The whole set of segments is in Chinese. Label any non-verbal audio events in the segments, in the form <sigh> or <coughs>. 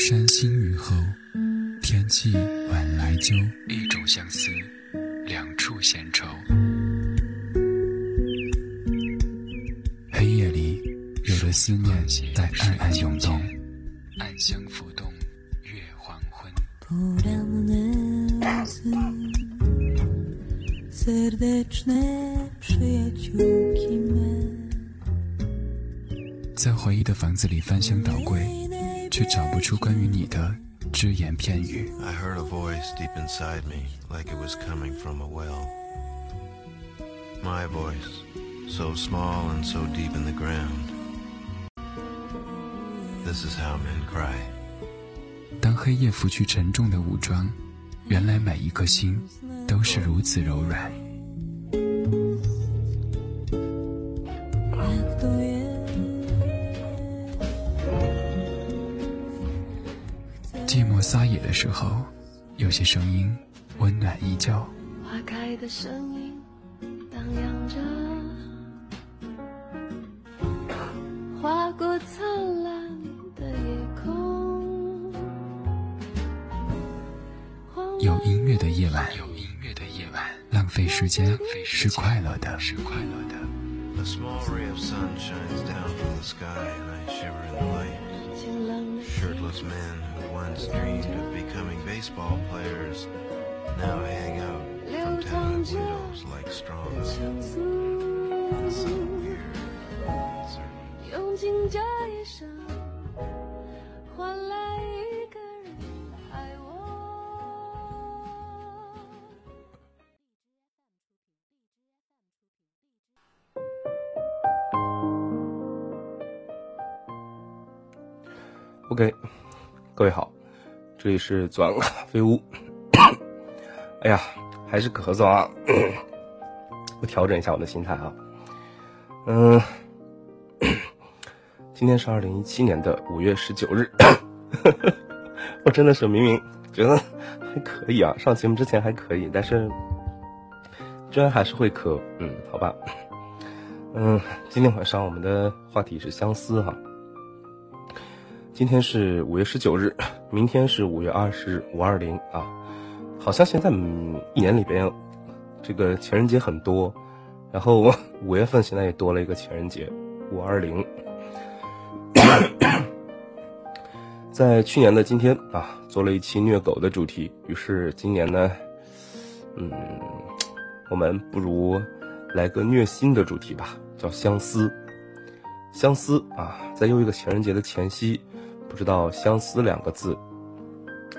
山新雨后，天气晚来秋。一种相思，两处闲愁。黑夜里，有的思念在暗暗涌动，暗香浮动，月黄昏。在回忆的房子里翻箱倒柜，却找不出关于你的只言片语。I heard a voice deep inside me, like it was coming from a well. My voice, so small and so deep in the ground. This is how men cry. 当黑夜拂去沉重的武装，原来每一颗心都是如此柔软。些声音温暖依旧。花开的声音荡漾着，划过灿烂的夜空。有音乐的夜晚，有音乐的夜晚，浪费时间是快乐的，是快乐的。A small ray of sun shines down from the sky, and I shiver in the light. 晴朗的 Shirtless men who once dreamed of becoming baseball players now hang out from tenement windows like straw. 相思， So weird. Uncertain. 用尽这一生，换来一个人爱我。 OK， 各位好，这里是左岸咖啡屋。<coughs> 哎呀，还是咳嗽啊！<coughs> 我调整一下我的心态啊。嗯，<coughs> 今天是二零一七年的五月十九日，我真的是明明觉得还可以啊，上节目之前还可以，但是居然还是会咳。嗯，好吧。嗯，今天晚上我们的话题是相思哈。今天是五月十九日，明天是五月二十日，五二零啊。好像现在一年里边，这个情人节很多，然后五月份现在也多了一个情人节，五二零。在去年的今天啊，做了一期虐狗的主题，于是今年呢，嗯，我们不如来个虐心的主题吧，叫相思。相思啊，在又一个情人节的前夕，不知道“相思”两个字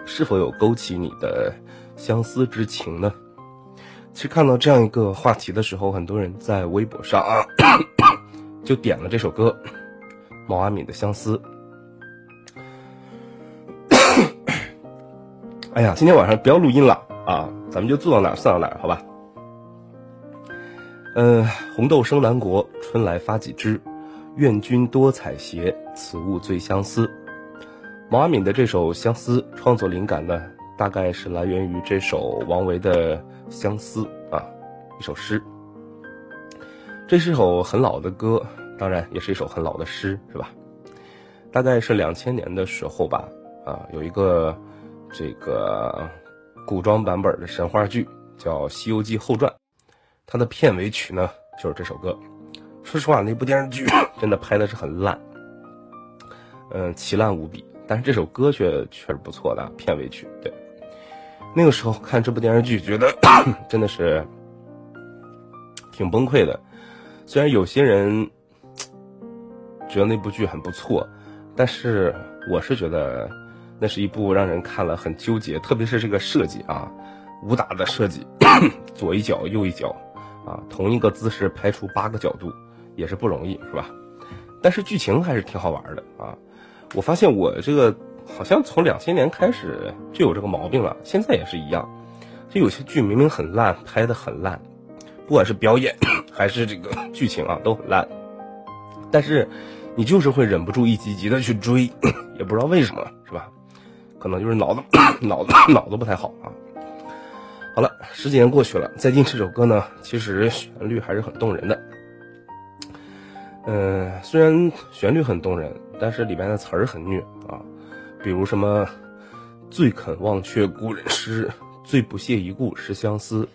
是否有勾起你的相思之情呢？其实看到这样一个话题的时候，很多人在微博上啊，<coughs> 就点了这首歌毛阿敏的《相思》。<coughs> 哎呀，今天晚上不要录音了啊，咱们就坐到哪儿算到哪儿，好吧？嗯、红豆生南国，春来发几枝。愿君多采撷，此物最相思。毛阿敏的这首《相思》创作灵感呢，大概是来源于这首王维的《相思》啊，一首诗。这是首很老的歌，当然也是一首很老的诗，是吧？大概是两千年的时候吧，啊，有一个这个古装版本的神话剧叫《西游记后传》，它的片尾曲呢就是这首歌。说实话，那部电视剧 <coughs> 真的拍的是很烂，嗯，奇烂无比。但是这首歌却确实不错的片尾曲。对，那个时候看这部电视剧，觉得 <coughs> 真的是挺崩溃的。虽然有些人觉得那部剧很不错，但是我是觉得那是一部让人看了很纠结，特别是这个设计啊，武打的设计，<coughs> 左一脚右一脚啊，同一个姿势拍出八个角度。也是不容易，是吧？但是剧情还是挺好玩的啊！我发现我这个好像从两千年开始就有这个毛病了，现在也是一样。就有些剧明明很烂，拍的很烂，不管是表演还是这个剧情啊，都很烂。但是你就是会忍不住一集集的去追，<coughs> 也不知道为什么，是吧？可能就是脑子 <coughs> 脑子 <coughs> 脑子不太好啊。好了，十几年过去了，再听这首歌呢，其实旋律还是很动人的。嗯，虽然旋律很动人，但是里面的词儿很虐啊。比如什么“最肯忘却故人诗，最不屑一顾是相思”，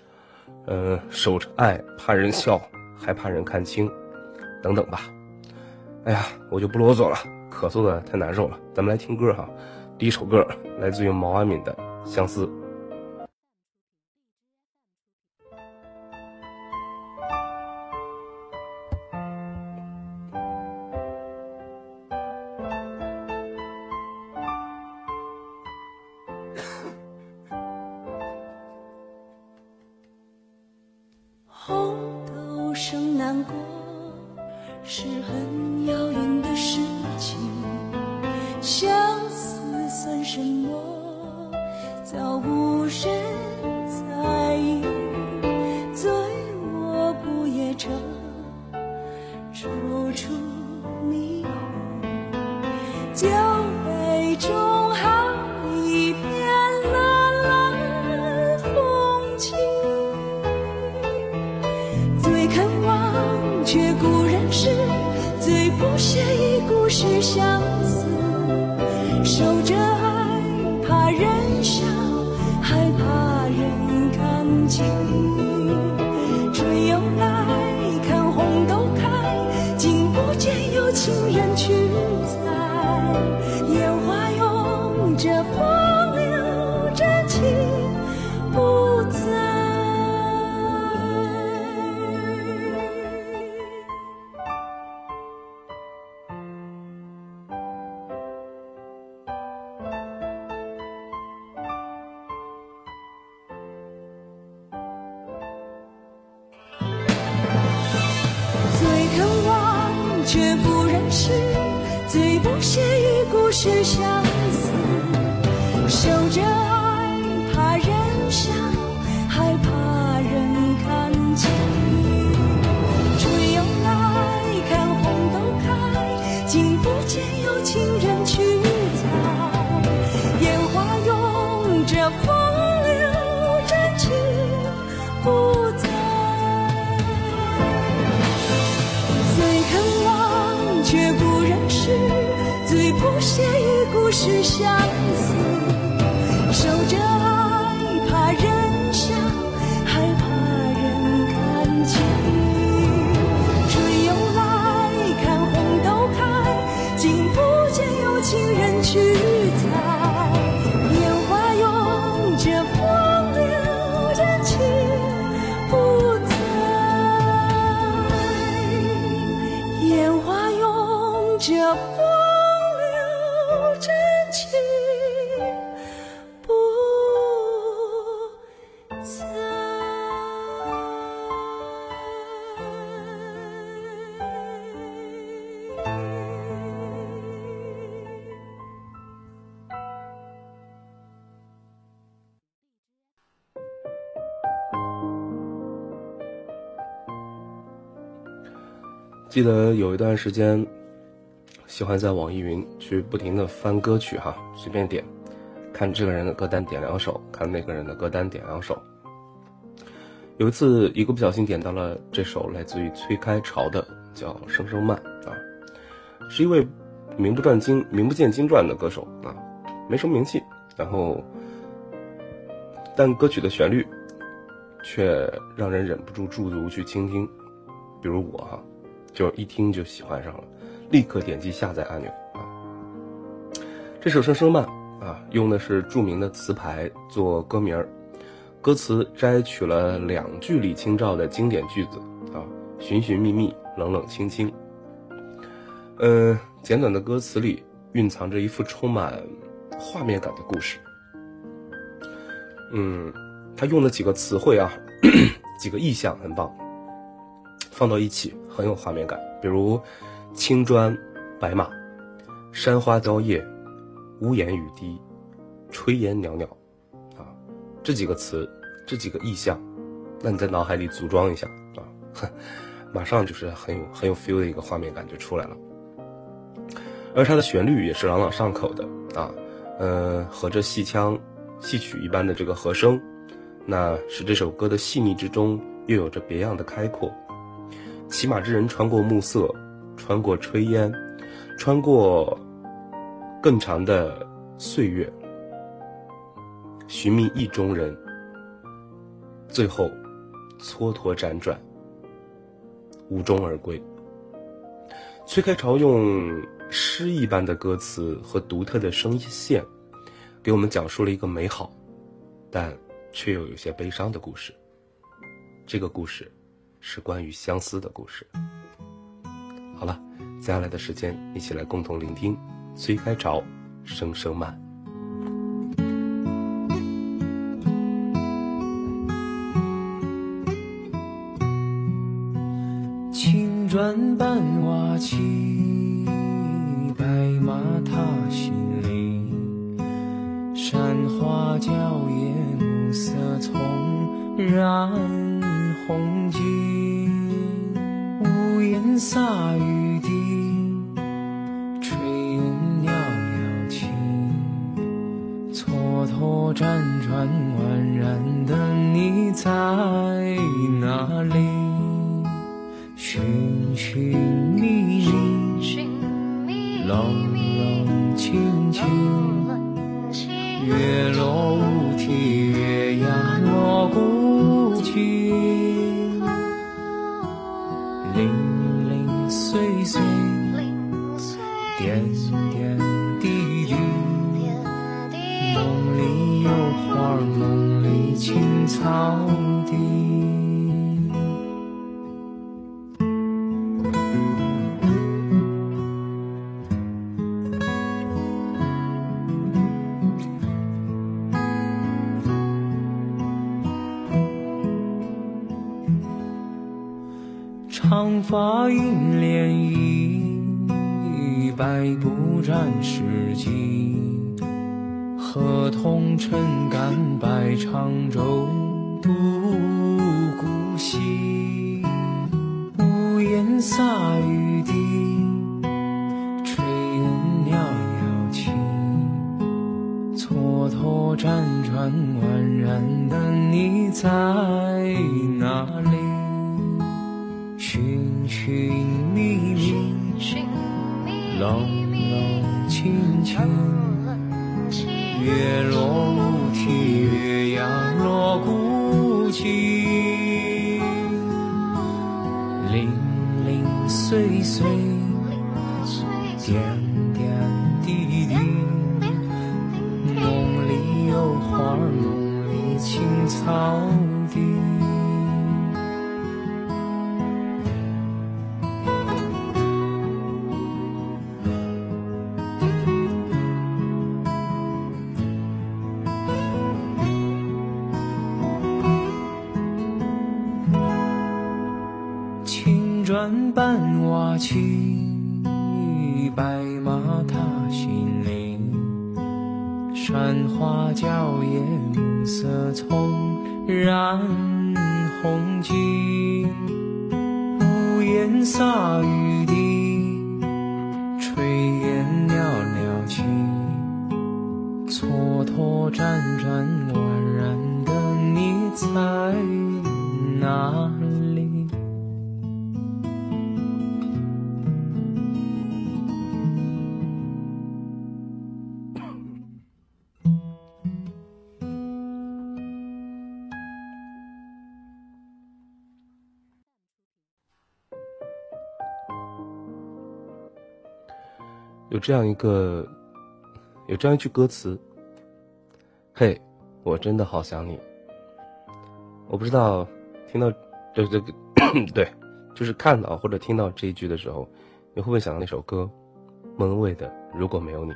嗯，守着爱怕人笑，还怕人看清，等等吧。哎呀，我就不啰嗦了，咳嗽的太难受了。咱们来听歌哈，第一首歌来自于毛阿敏的《相思》。是很遥远的事情，记得有一段时间，喜欢在网易云去不停的翻歌曲哈，随便点，看这个人的歌单点两首，看那个人的歌单点两首。有一次，一个不小心点到了这首来自于崔开潮的，叫《声声慢》啊，是一位名不传经、名不见经传的歌手啊，没什么名气，然后，但歌曲的旋律却让人忍不住驻足去倾听，比如我哈。就一听就喜欢上了，立刻点击下载按钮。这首《声声慢》啊，用的是著名的词牌做歌名儿，歌词摘取了两句李清照的经典句子啊，寻寻觅觅，冷冷清清。嗯，简短的歌词里蕴藏着一幅充满画面感的故事。嗯，他用了几个词汇啊，<clears throat> 几个意象很棒。放到一起很有画面感，比如青砖白马、山花凋叶、屋檐雨滴、炊烟袅袅，啊，这几个词，这几个意象，那你在脑海里组装一下啊，马上就是很有很有 feel 的一个画面感就出来了。而它的旋律也是朗朗上口的啊，呃，和着戏腔、戏曲一般的这个和声，那使这首歌的细腻之中又有着别样的开阔。骑马之人穿过暮色，穿过炊烟，穿过更长的岁月，寻觅意中人，最后蹉跎辗转，无终而归。崔开朝用诗一般的歌词和独特的声线，给我们讲述了一个美好，但却又有些悲伤的故事。这个故事，是关于相思的故事。好了，接下来的时间，一起来共同聆听崔开朝《声声慢》。青砖伴瓦漆，白马踏新泥。山花娇艳，暮色丛染红。下雨。山花娇艳，暮色葱染红巾。屋檐洒雨滴，炊烟袅袅起。蹉跎辗转，宛然的你在哪有这样一个，有这样一句歌词：“嘿，我真的好想你。”我不知道听到对对 <coughs> 对，就是看到或者听到这一句的时候，你会不会想到那首歌，莫文蔚的《如果没有你》？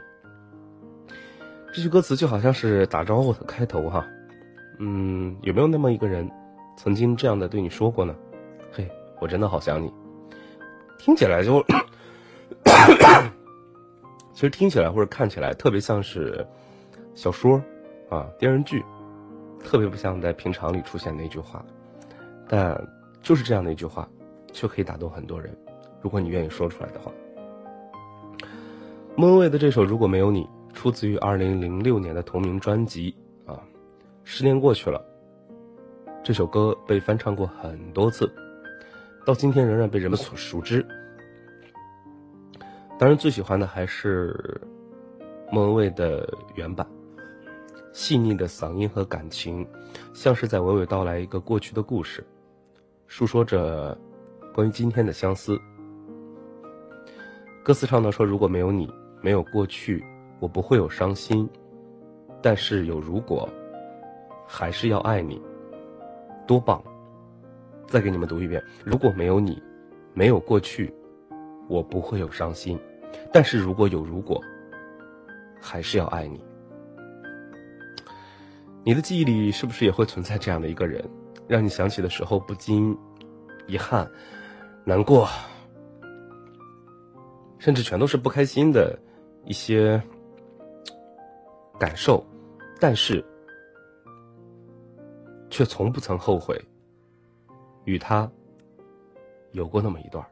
这句歌词就好像是打招呼的开头哈。嗯，有没有那么一个人，曾经这样的对你说过呢？嘿，我真的好想你。听起来就。其实听起来或者看起来特别像是小说啊、电视剧，特别不像在平常里出现的一句话，但就是这样的一句话，却可以打动很多人。如果你愿意说出来的话，莫文蔚的这首《如果没有你》出自于二零零六年的同名专辑啊。十年过去了，这首歌被翻唱过很多次，到今天仍然被人们所熟知。当然，最喜欢的还是莫文蔚的原版，细腻的嗓音和感情，像是在娓娓道来一个过去的故事，诉说着关于今天的相思。歌词唱到说：“如果没有你，没有过去，我不会有伤心，但是有如果，还是要爱你，多棒！”再给你们读一遍：“如果没有你，没有过去，我不会有伤心，但是如果有如果。”还是要爱你。你的记忆里是不是也会存在这样的一个人，让你想起的时候不禁遗憾、难过，甚至全都是不开心的一些感受，但是却从不曾后悔与他有过那么一段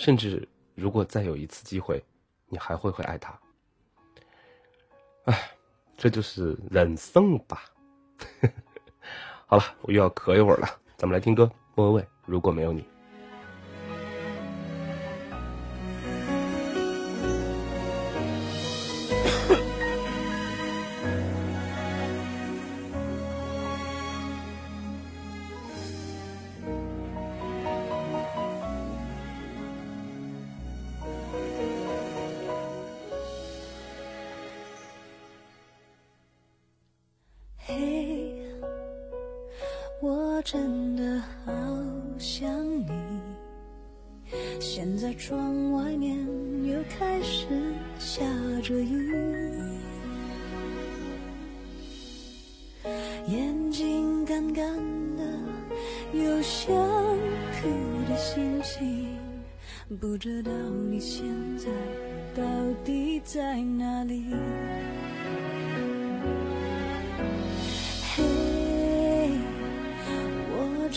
甚至如果再有一次机会。你还会会爱他？哎，这就是人生吧。<laughs> 好了，我又要咳一会儿了，咱们来听歌，莫文蔚《如果没有你》。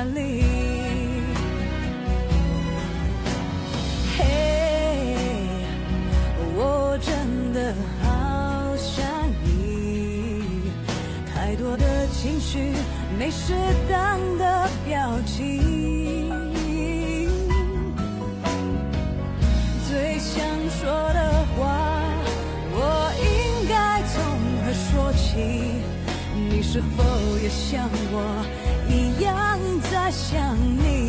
哪里？嘿，我真的好想你，太多的情绪，没适当的表情，最想说的话，我应该从何说起？你是否也像我想你？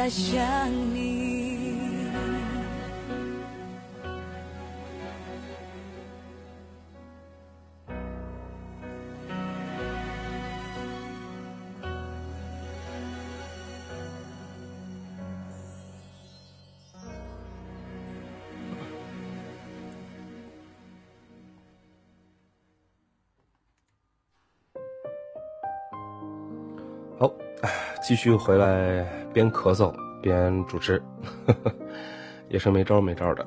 在想你？好，继续回来边咳嗽边主持，也是没招没招的。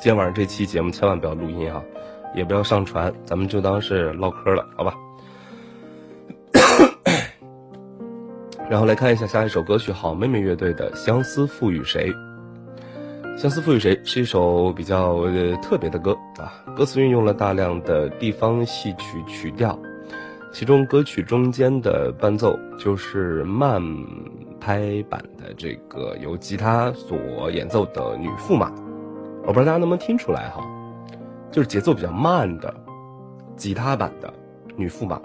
今天晚上这期节目千万不要录音啊，也不要上传，咱们就当是唠嗑了，好吧？<coughs> 然后来看一下下一首歌曲，好妹妹乐队的《相思赋予谁》。《相思赋予谁》是一首比较呃特别的歌啊，歌词运用了大量的地方戏曲曲调。其中歌曲中间的伴奏就是慢拍版的这个由吉他所演奏的女驸马，我不知道大家能不能听出来哈，就是节奏比较慢的吉他版的女驸马，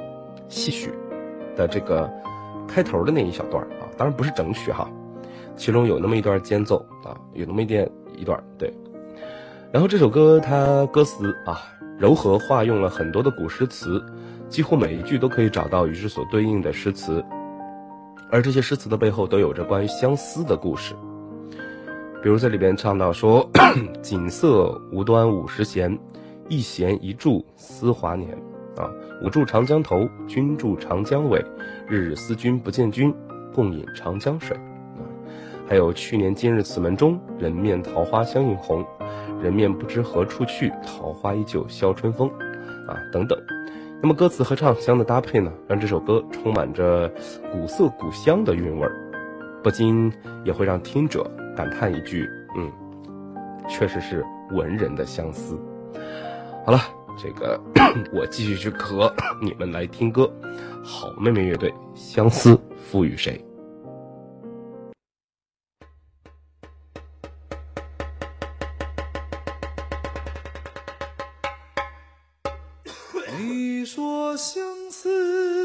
戏曲的这个开头的那一小段啊，当然不是整曲哈，其中有那么一段间奏啊，有那么一点一段对，然后这首歌它歌词啊柔和化用了很多的古诗词。几乎每一句都可以找到与之所对应的诗词，而这些诗词的背后都有着关于相思的故事。比如在里边唱到说：“ <clears throat> 锦瑟无端五十弦，一弦一柱思华年。啊，我住长江头，君住长江尾，日日思君不见君，共饮长江水。”啊，还有去年今日此门中，人面桃花相映红，人面不知何处去，桃花依旧笑春风。啊，等等。那么歌词和唱腔的搭配呢，让这首歌充满着古色古香的韵味儿，不禁也会让听者感叹一句：“嗯，确实是文人的相思。”好了，这个 <coughs> 我继续去咳，你们来听歌。好妹妹乐队《相思赋予谁》。说相思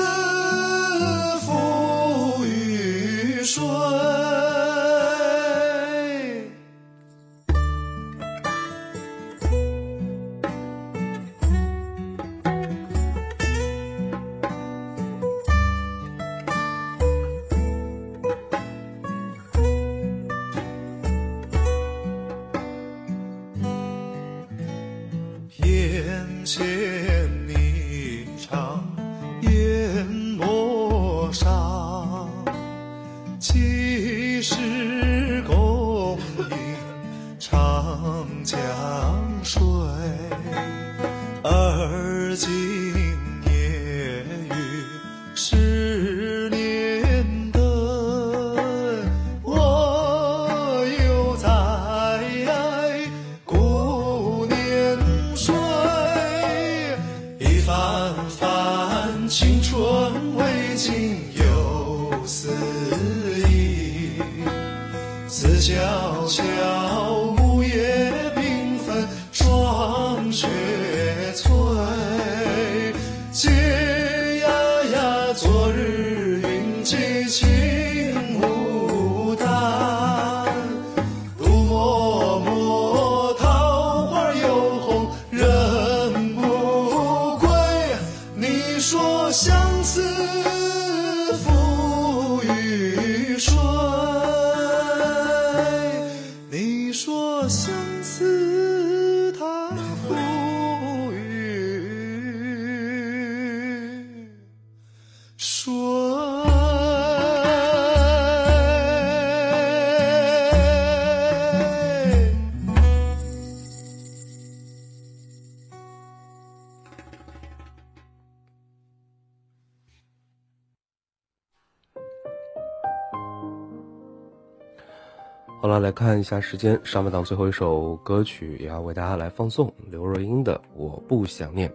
相好了，来看一下时间，上半档最后一首歌曲也要为大家来放送刘若英的《我不想念》。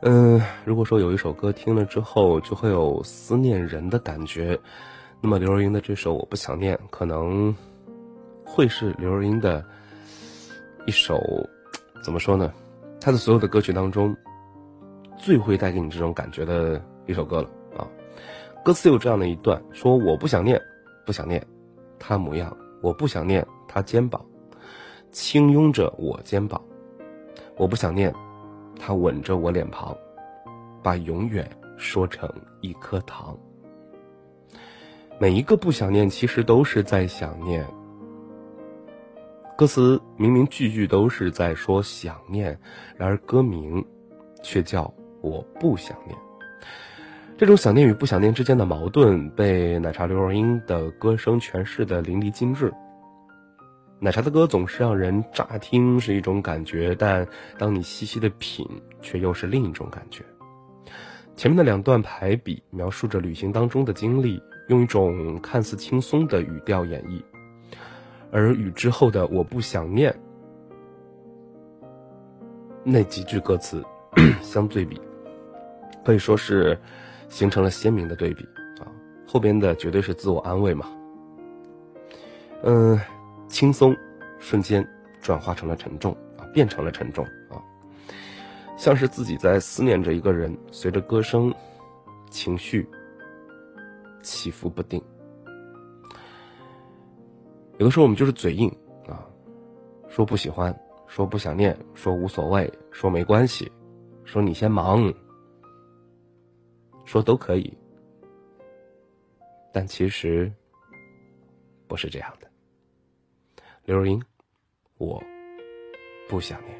嗯，如果说有一首歌听了之后就会有思念人的感觉，那么刘若英的这首《我不想念》可能会是刘若英的一首怎么说呢？她的所有的歌曲当中最会带给你这种感觉的一首歌了啊！歌词有这样的一段，说我不想念，不想念他模样。我不想念他肩膀，轻拥着我肩膀；我不想念他吻着我脸庞，把永远说成一颗糖。每一个不想念，其实都是在想念。歌词明明句句都是在说想念，然而歌名却叫我不想念。这种想念与不想念之间的矛盾，被奶茶刘若英的歌声诠释的淋漓尽致。奶茶的歌总是让人乍听是一种感觉，但当你细细的品，却又是另一种感觉。前面的两段排比描述着旅行当中的经历，用一种看似轻松的语调演绎，而与之后的“我不想念”那几句歌词 <coughs> 相对比，可以说是。形成了鲜明的对比啊！后边的绝对是自我安慰嘛。嗯，轻松瞬间转化成了沉重啊，变成了沉重啊，像是自己在思念着一个人，随着歌声，情绪起伏不定。有的时候我们就是嘴硬啊，说不喜欢，说不想念，说无所谓，说没关系，说你先忙。说都可以，但其实不是这样的。刘若英，我不想念。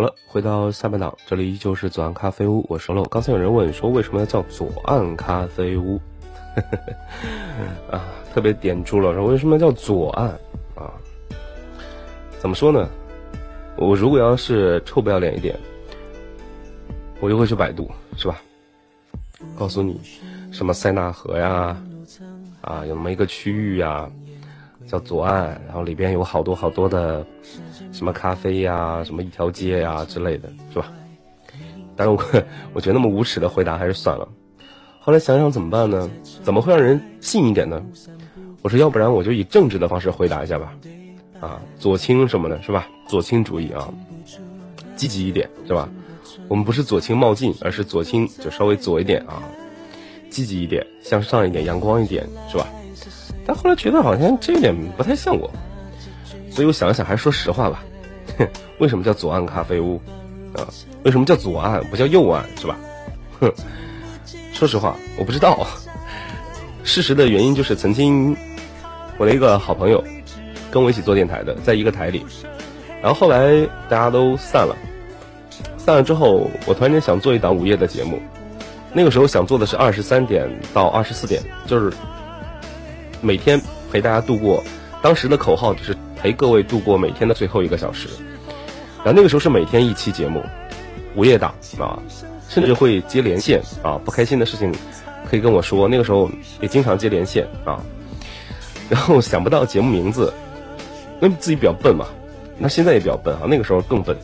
好了，回到下半档，这里依旧是左岸咖啡屋，我是漏。刚才有人问说为什么要叫左岸咖啡屋，<laughs> 啊，特别点住了，说为什么叫左岸啊？怎么说呢？我如果要是臭不要脸一点，我就会去百度，是吧？告诉你什么塞纳河呀，啊，有那么一个区域呀，叫左岸，然后里边有好多好多的什么咖啡呀，什么一条街呀之类的，是吧？但是我我觉得那么无耻的回答还是算了。后来想想怎么办呢？怎么会让人信一点呢？我说要不然我就以政治的方式回答一下吧，啊，左倾什么的，是吧？左倾主义啊，积极一点，是吧？我们不是左倾冒进，而是左倾就稍微左一点啊，积极一点，向上一点，阳光一点，是吧？但后来觉得好像这一点不太像我，所以我想了想，还是说实话吧。为什么叫左岸咖啡屋啊？为什么叫左岸不叫右岸，是吧？哼，说实话，我不知道。事实的原因就是曾经我的一个好朋友跟我一起做电台的，在一个台里，然后后来大家都散了，散了之后，我突然间想做一档午夜的节目，那个时候想做的是二十三点到二十四点，就是每天陪大家度过，当时的口号就是陪各位度过每天的最后一个小时，然后那个时候是每天一期节目，午夜档啊，甚至会接连线啊，不开心的事情。可以跟我说，那个时候也经常接连线啊，然后想不到节目名字，因为自己比较笨嘛，那现在也比较笨啊，那个时候更笨，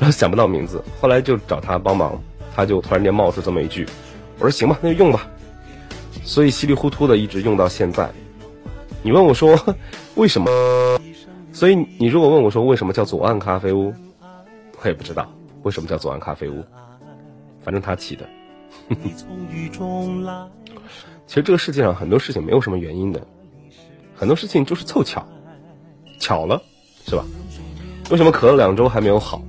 然后想不到名字，后来就找他帮忙，他就突然间冒出这么一句，我说行吧，那就用吧，所以稀里糊涂的一直用到现在。你问我说 <laughs> 为什么？所以你如果问我说为什么叫左岸咖啡屋，我也不知道为什么叫左岸咖啡屋，反正他起的。<laughs> 其实这个世界上很多事情没有什么原因的，很多事情就是凑巧，巧了，是吧？为什么咳了两周还没有好？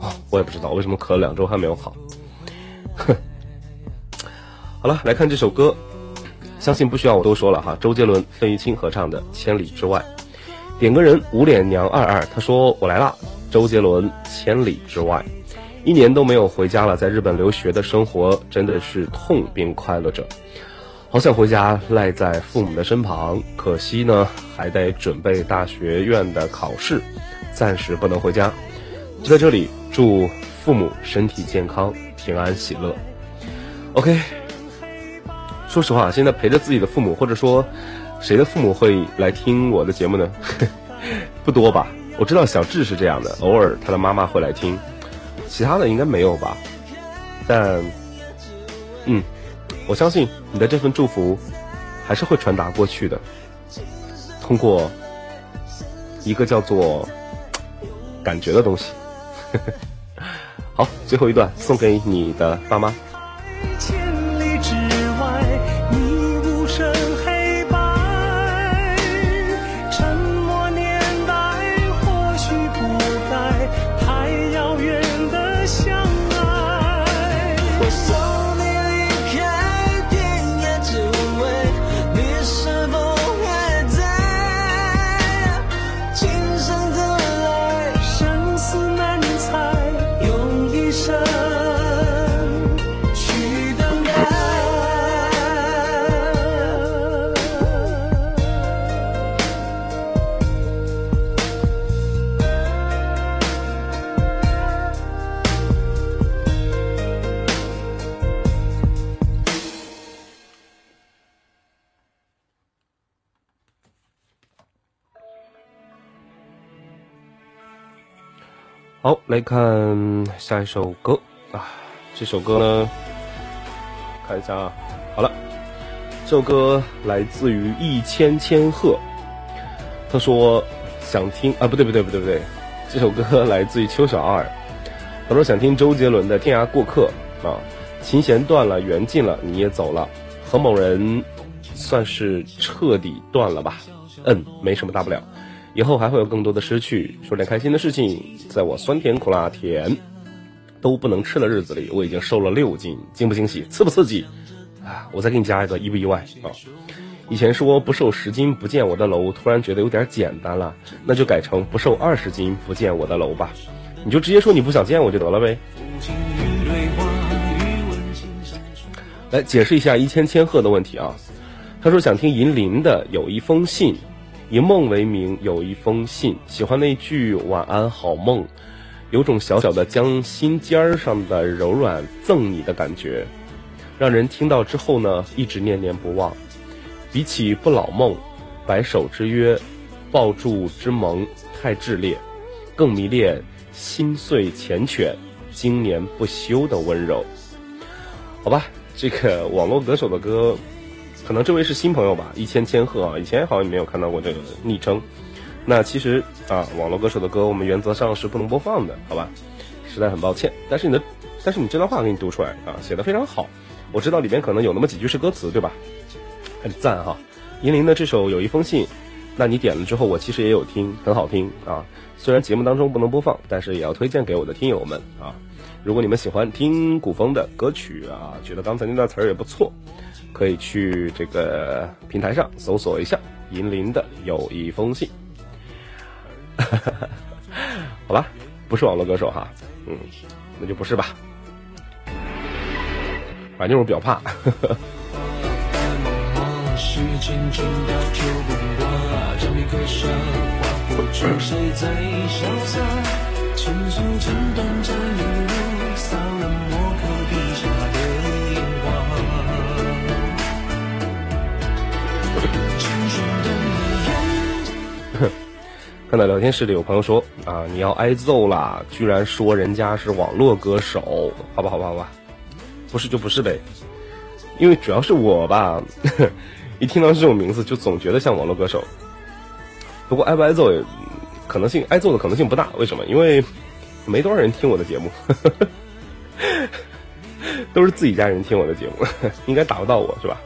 哦，我也不知道为什么咳了两周还没有好。哼，<laughs> 好了，来看这首歌，相信不需要我多说了哈。周杰伦、费玉清合唱的《千里之外》，点歌人无脸娘二二，他说我来啦。周杰伦《千里之外》。一年都没有回家了，在日本留学的生活真的是痛并快乐着，好想回家赖在父母的身旁，可惜呢还得准备大学院的考试，暂时不能回家。就在这里祝父母身体健康、平安喜乐。OK，说实话，现在陪着自己的父母，或者说谁的父母会来听我的节目呢？<laughs> 不多吧？我知道小智是这样的，偶尔他的妈妈会来听。其他的应该没有吧，但，嗯，我相信你的这份祝福还是会传达过去的，通过一个叫做感觉的东西。<laughs> 好，最后一段送给你的爸妈。来看下一首歌啊！这首歌呢，看一下啊。好了，这首歌来自于一千千鹤，他说想听啊，不对不对不对不对，这首歌来自于邱小二，他说想听周杰伦的《天涯过客》啊，琴弦断了，缘尽了，你也走了，和某人算是彻底断了吧？嗯，没什么大不了。以后还会有更多的失去，说点开心的事情。在我酸甜苦辣甜都不能吃的日子里，我已经瘦了六斤，惊不惊喜，刺不刺激？啊，我再给你加一个意不意外啊？以前说不瘦十斤不见我的楼，突然觉得有点简单了，那就改成不瘦二十斤不见我的楼吧。你就直接说你不想见我就得了呗。来解释一下一千千鹤的问题啊，他说想听银铃的有一封信。以梦为名，有一封信，喜欢那句晚安好梦，有种小小的将心尖儿上的柔软赠你的感觉，让人听到之后呢，一直念念不忘。比起不老梦，白首之约，抱柱之盟太炽烈，更迷恋心碎缱绻，经年不休的温柔。好吧，这个网络歌手的歌，可能这位是新朋友吧，一千千鹤啊，以前好像没有看到过这个昵称。那其实啊，网络歌手的歌我们原则上是不能播放的，好吧？实在很抱歉。但是你的，但是你这段话给你读出来啊，写的非常好。我知道里面可能有那么几句是歌词，对吧？很赞哈。银铃的这首有一封信，那你点了之后，我其实也有听，很好听啊。虽然节目当中不能播放，但是也要推荐给我的听友们啊。如果你们喜欢听古风的歌曲啊，觉得刚才那段词儿也不错，可以去这个平台上搜索一下银铃的有一封信。<laughs> 好吧，不是网络歌手哈，嗯，那就不是吧。反正我比较怕。<laughs> 看到聊天室里有朋友说啊，你要挨揍啦！居然说人家是网络歌手，好吧，好吧，好吧，不是就不是呗。因为主要是我吧，<laughs> 一听到这种名字就总觉得像网络歌手。不过挨不挨揍也，可能性挨揍的可能性不大。为什么？因为没多少人听我的节目，<laughs> 都是自己家人听我的节目，<laughs> 应该打不到我是吧？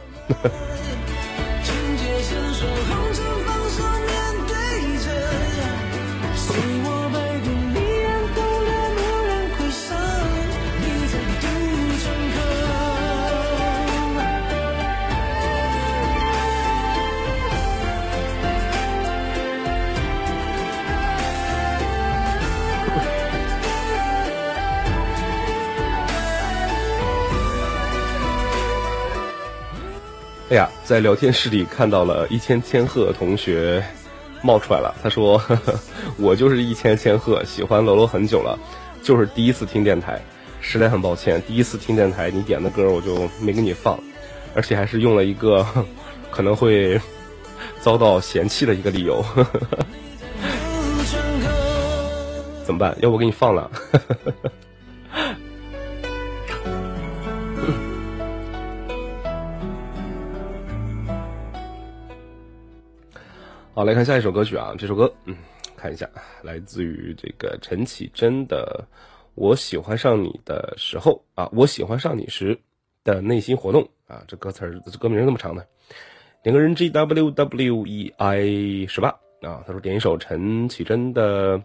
在聊天室里看到了一千千鹤同学冒出来了。他说：“呵 <laughs> 呵我就是一千千鹤，喜欢楼楼很久了，就是第一次听电台，实在很抱歉，第一次听电台你点的歌我就没给你放，而且还是用了一个可能会遭到嫌弃的一个理由。<laughs> 怎么办？要不给你放了？” <laughs> 好，来看下一首歌曲啊！这首歌，嗯，看一下，来自于这个陈绮贞的《我喜欢上你的时候》啊，我喜欢上你时的内心活动啊，这歌词儿，这歌名这么长的，点个人 G W W E I 十八啊，他说点一首陈绮贞的《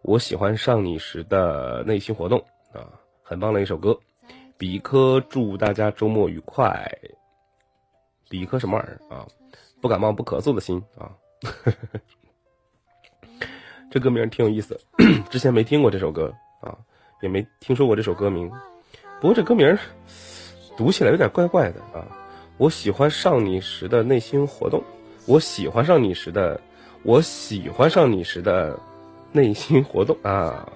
我喜欢上你时的内心活动》啊，很棒的一首歌。比克祝大家周末愉快。比克什么玩意儿啊？不感冒不咳嗽的心啊。<laughs> 这歌名挺有意思，<clears throat> 之前没听过这首歌啊，也没听说过这首歌名。不过这歌名读起来有点怪怪的啊。我喜欢上你时的内心活动，我喜欢上你时的，我喜欢上你时的内心活动啊。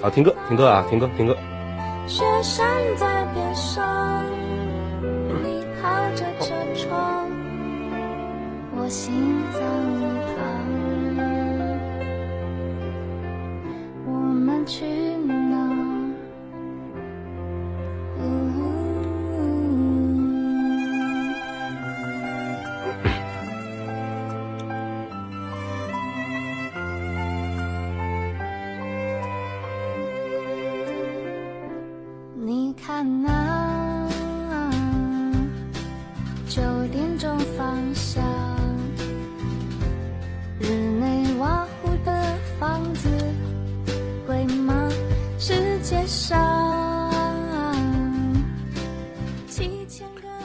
好，听歌，听歌啊，听歌，听歌。雪山在边上，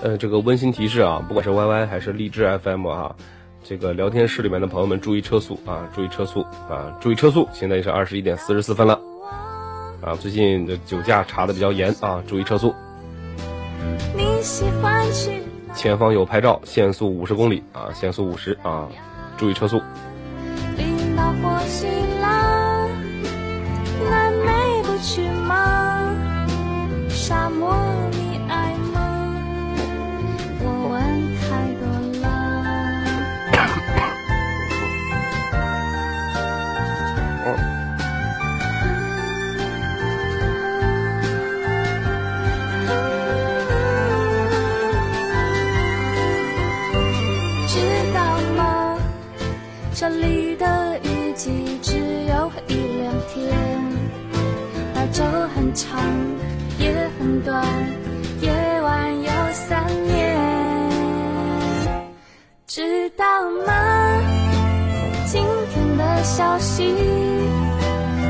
呃，这个温馨提示啊，不管是 YY 还是荔枝 FM 啊，这个聊天室里面的朋友们注意车速啊，注意车速啊，注意车速！现在是二十一点四十四分了啊，最近的酒驾查的比较严啊，注意车速！你喜欢去前方有拍照，限速五十公里啊，限速五十啊，注意车速！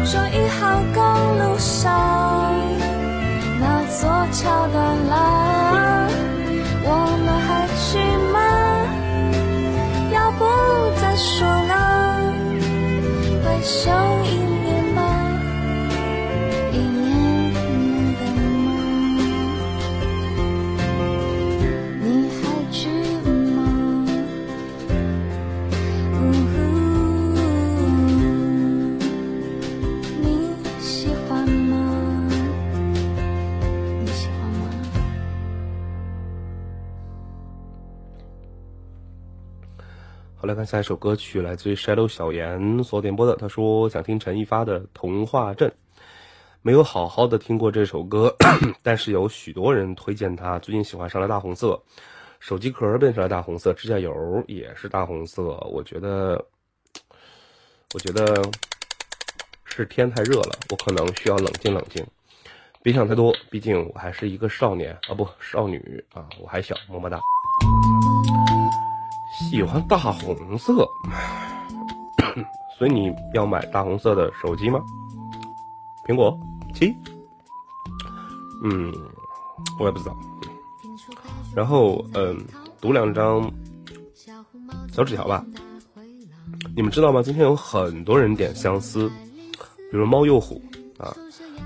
说一号公路上那座桥断了，我们还去吗？要不再说了，回首看下一首歌曲，来自于 Shadow 小严所点播的。他说想听陈一发的《童话镇》，没有好好的听过这首歌，<clears throat> 但是有许多人推荐他。最近喜欢上了大红色，手机壳变成了大红色，指甲油也是大红色。我觉得，<tsk> 我觉得是天太热了，我可能需要冷静冷静，别想太多。毕竟我还是一个少年啊，不少女啊，我还小，么么哒。喜欢大红色，所以你要买大红色的手机吗？苹果七？嗯，我也不知道。然后嗯，读两张小纸条吧。你们知道吗？今天有很多人点相思，比如猫幼虎啊，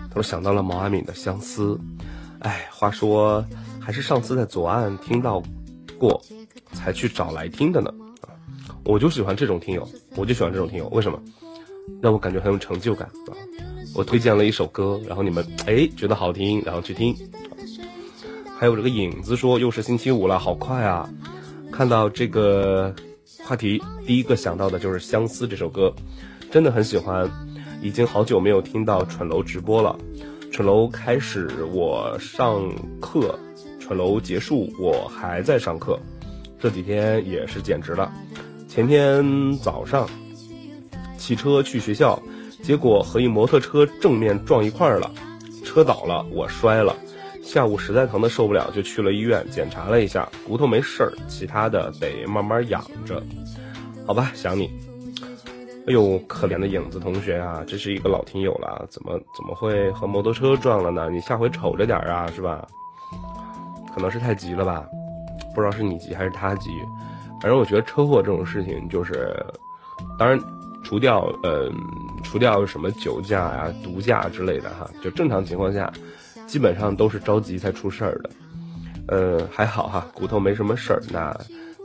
他说想到了毛阿敏的相思。哎，话说还是上次在左岸听到过。才去找来听的呢，我就喜欢这种听友，我就喜欢这种听友，为什么？让我感觉很有成就感啊！我推荐了一首歌，然后你们哎觉得好听，然后去听。还有这个影子说又是星期五了，好快啊！看到这个话题，第一个想到的就是《相思》这首歌，真的很喜欢。已经好久没有听到蠢楼直播了，蠢楼开始我上课，蠢楼结束我还在上课。这几天也是简直了，前天早上骑车去学校，结果和一摩托车正面撞一块儿了，车倒了，我摔了。下午实在疼的受不了，就去了医院检查了一下，骨头没事儿，其他的得慢慢养着。好吧，想你。哎呦，可怜的影子同学啊，这是一个老听友了，怎么怎么会和摩托车撞了呢？你下回瞅着点啊，是吧？可能是太急了吧。不知道是你急还是他急，反正我觉得车祸这种事情就是，当然，除掉呃，除掉什么酒驾呀、毒驾之类的哈，就正常情况下，基本上都是着急才出事儿的。呃，还好哈，骨头没什么事儿。那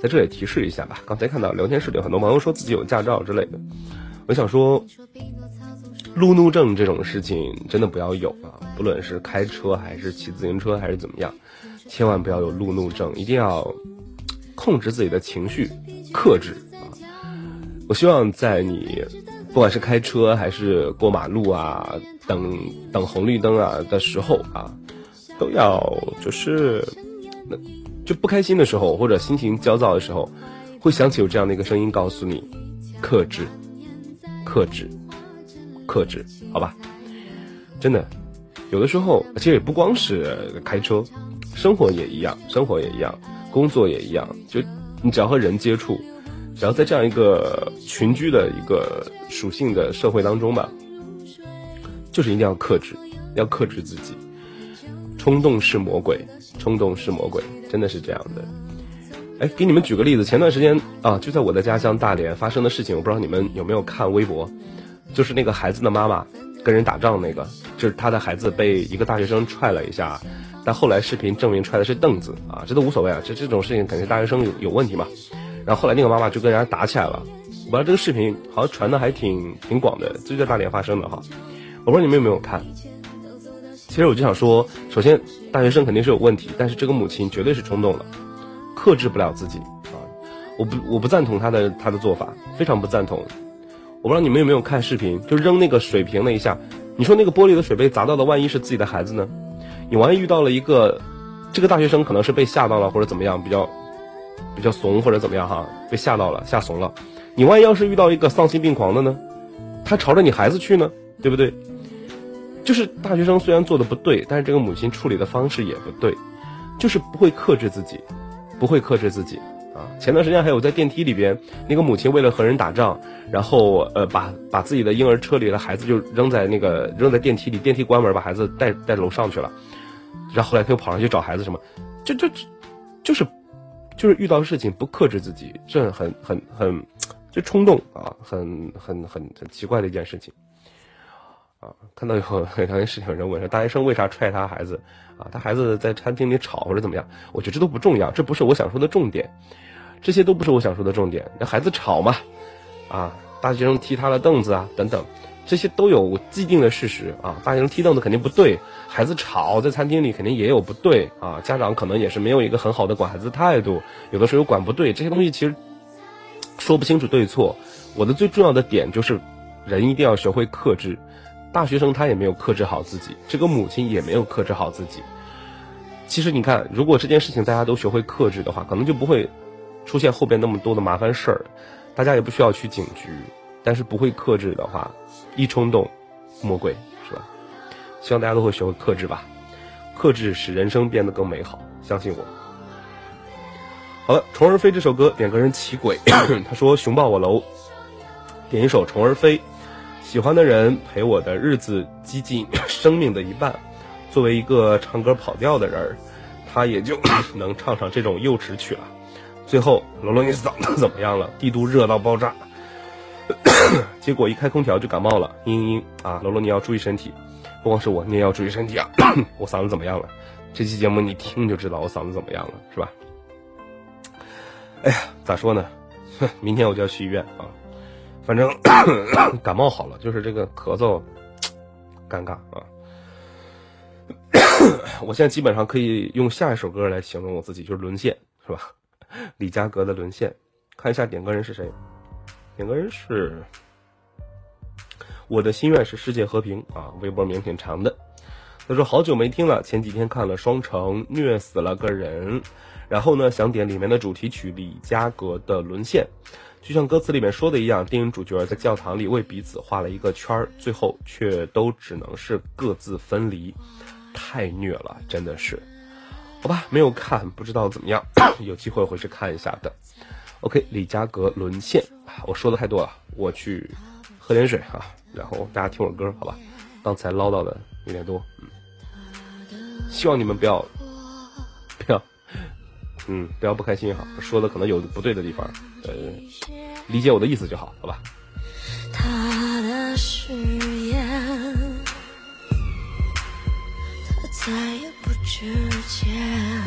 在这里提示一下吧，刚才看到聊天室里很多朋友说自己有驾照之类的，我想说，路怒症这种事情真的不要有啊，不论是开车还是骑自行车还是怎么样。千万不要有路怒症，一定要控制自己的情绪，克制啊！我希望在你不管是开车还是过马路啊，等等红绿灯啊的时候啊，都要就是就不开心的时候或者心情焦躁的时候，会想起有这样的一个声音告诉你：克制，克制，克制，好吧？真的，有的时候其实也不光是开车。生活也一样，生活也一样，工作也一样。就你只要和人接触，只要在这样一个群居的一个属性的社会当中吧，就是一定要克制，要克制自己。冲动是魔鬼，冲动是魔鬼，真的是这样的。哎，给你们举个例子，前段时间啊，就在我的家乡大连发生的事情，我不知道你们有没有看微博，就是那个孩子的妈妈跟人打仗那个，就是他的孩子被一个大学生踹了一下。但后来视频证明踹的是凳子啊，这都无所谓啊，这这种事情肯定大学生有有问题嘛。然后后来那个妈妈就跟人家打起来了，我不知道这个视频好像传的还挺挺广的，就在大连发生的哈。我不知道你们有没有看。其实我就想说，首先大学生肯定是有问题，但是这个母亲绝对是冲动了，克制不了自己啊。我不我不赞同他的他的做法，非常不赞同。我不知道你们有没有看视频，就扔那个水瓶那一下，你说那个玻璃的水杯砸到的，万一是自己的孩子呢？你万一遇到了一个，这个大学生可能是被吓到了或者怎么样，比较比较怂或者怎么样哈，被吓到了吓怂了，你万一要是遇到一个丧心病狂的呢？他朝着你孩子去呢，对不对？就是大学生虽然做的不对，但是这个母亲处理的方式也不对，就是不会克制自己，不会克制自己啊。前段时间还有在电梯里边，那个母亲为了和人打仗，然后呃把把自己的婴儿车里的孩子就扔在那个扔在电梯里，电梯关门把孩子带带楼上去了，然后后来他又跑上去找孩子什么，就就就是就是遇到事情不克制自己，这很很很就冲动啊，很很很很奇怪的一件事情。啊，看到以后，<laughs> 有件事情有人问说，大学生为啥踹他孩子？啊，他孩子在餐厅里吵或者怎么样？我觉得这都不重要，这不是我想说的重点，这些都不是我想说的重点。那孩子吵嘛，啊，大学生踢他的凳子啊，等等，这些都有既定的事实啊。大学生踢凳子肯定不对，孩子吵在餐厅里肯定也有不对啊。家长可能也是没有一个很好的管孩子态度，有的时候管不对，这些东西其实说不清楚对错。我的最重要的点就是，人一定要学会克制。大学生他也没有克制好自己，这个母亲也没有克制好自己。其实你看，如果这件事情大家都学会克制的话，可能就不会出现后边那么多的麻烦事儿，大家也不需要去警局。但是不会克制的话，一冲动，魔鬼是吧？希望大家都会学会克制吧，克制使人生变得更美好，相信我。好了，《虫儿飞》这首歌点歌人奇鬼，<coughs> 他说熊抱我楼，点一首《虫儿飞》。喜欢的人陪我的日子几近 <coughs> 生命的一半，作为一个唱歌跑调的人他也就 <coughs> 能唱上这种幼稚曲了。最后，罗罗你嗓子怎么样了？帝都热到爆炸，<coughs> 结果一开空调就感冒了。嘤嘤嘤啊，罗罗你要注意身体，不光是我，你也要注意身体啊。<coughs> 我嗓子怎么样了？这期节目你听就知道我嗓子怎么样了，是吧？哎呀，咋说呢？<laughs> 明天我就要去医院啊。反正 <coughs> 感冒好了，就是这个咳嗽尴尬啊！我现在基本上可以用下一首歌来形容我自己，就是沦陷，是吧？李佳格的《沦陷》，看一下点歌人是谁？点歌人是我的心愿是世界和平啊！微博名挺长的。他说好久没听了，前几天看了《双城》，虐死了个人，然后呢想点里面的主题曲李佳格的《沦陷》。就像歌词里面说的一样，电影主角在教堂里为彼此画了一个圈儿，最后却都只能是各自分离，太虐了，真的是。好吧，没有看，不知道怎么样，<coughs> 有机会回去看一下的。OK，李佳格沦陷，我说的太多了，我去喝点水啊，然后大家听会歌，好吧？刚才唠叨的有点多，嗯，希望你们不要不要。嗯，不要不开心哈，说的可能有不对的地方，呃，理解我的意思就好，好吧？他的誓言，再也不值钱，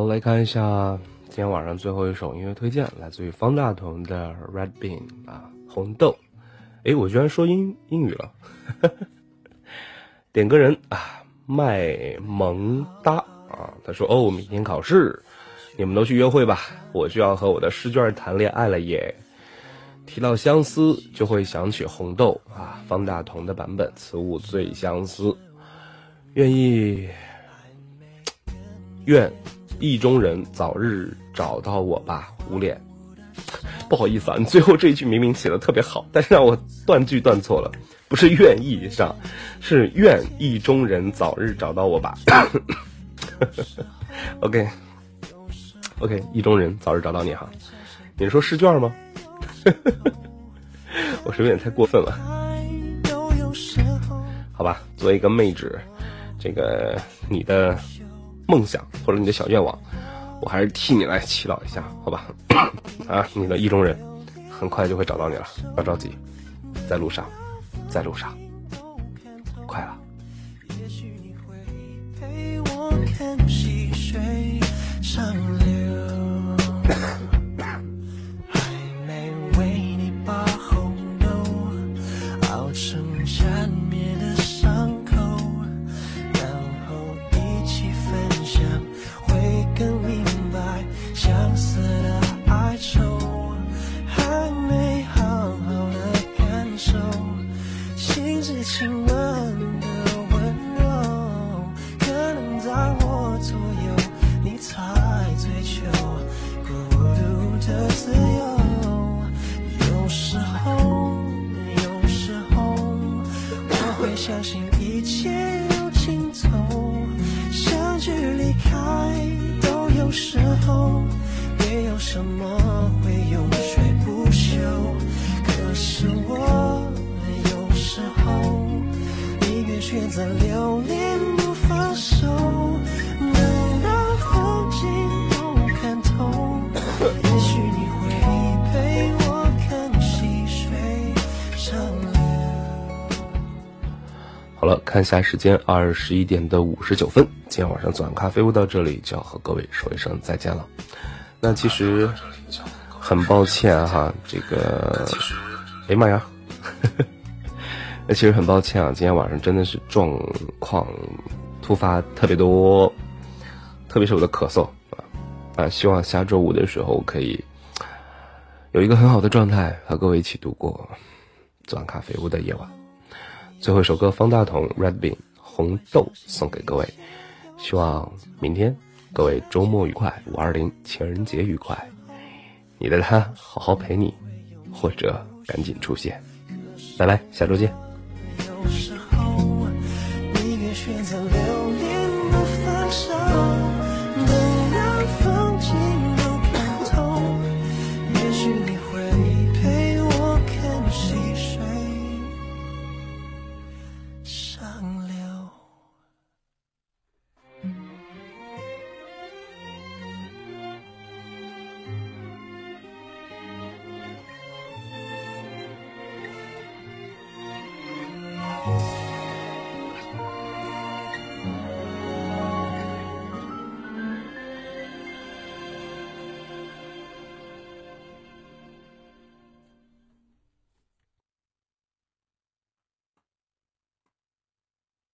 好，来看一下今天晚上最后一首音乐推荐，来自于方大同的《Red Bean》啊，红豆。诶，我居然说英英语了。点歌人啊，麦萌哒啊，他说：“哦，明天考试，你们都去约会吧，我就要和我的试卷谈恋爱了耶。”提到相思，就会想起红豆啊，方大同的版本《此物最相思》，愿意愿意中人早日找到我吧，无脸。<laughs> 不好意思啊，你最后这一句明明写的特别好，但是让我断句断错了，不是愿意上，是愿意中人早日找到我吧。<coughs> OK OK，意中人早日找到你哈。你是说试卷吗？<laughs> 我是不是有点太过分了？好吧，作为一个妹纸，这个你的梦想或者你的小愿望，我还是替你来祈祷一下，好吧？<coughs> 啊，你的意中人很快就会找到你了，不要着急，在路上，在路上，快了。看一下时间，二十一点的五十九分。今天晚上左岸咖啡屋到这里就要和各位说一声再见了。那其实很抱歉哈，这个，哎妈呀！<laughs> 那其实很抱歉啊，今天晚上真的是状况突发特别多，特别是我的咳嗽啊啊！希望下周五的时候可以有一个很好的状态，和各位一起度过左岸咖啡屋的夜晚。最后一首歌，方大同《Red Bean》红豆送给各位，希望明天各位周末愉快，五二零情人节愉快，你的他好好陪你，或者赶紧出现。拜拜，下周见。有时候，宁愿选择留恋不放手，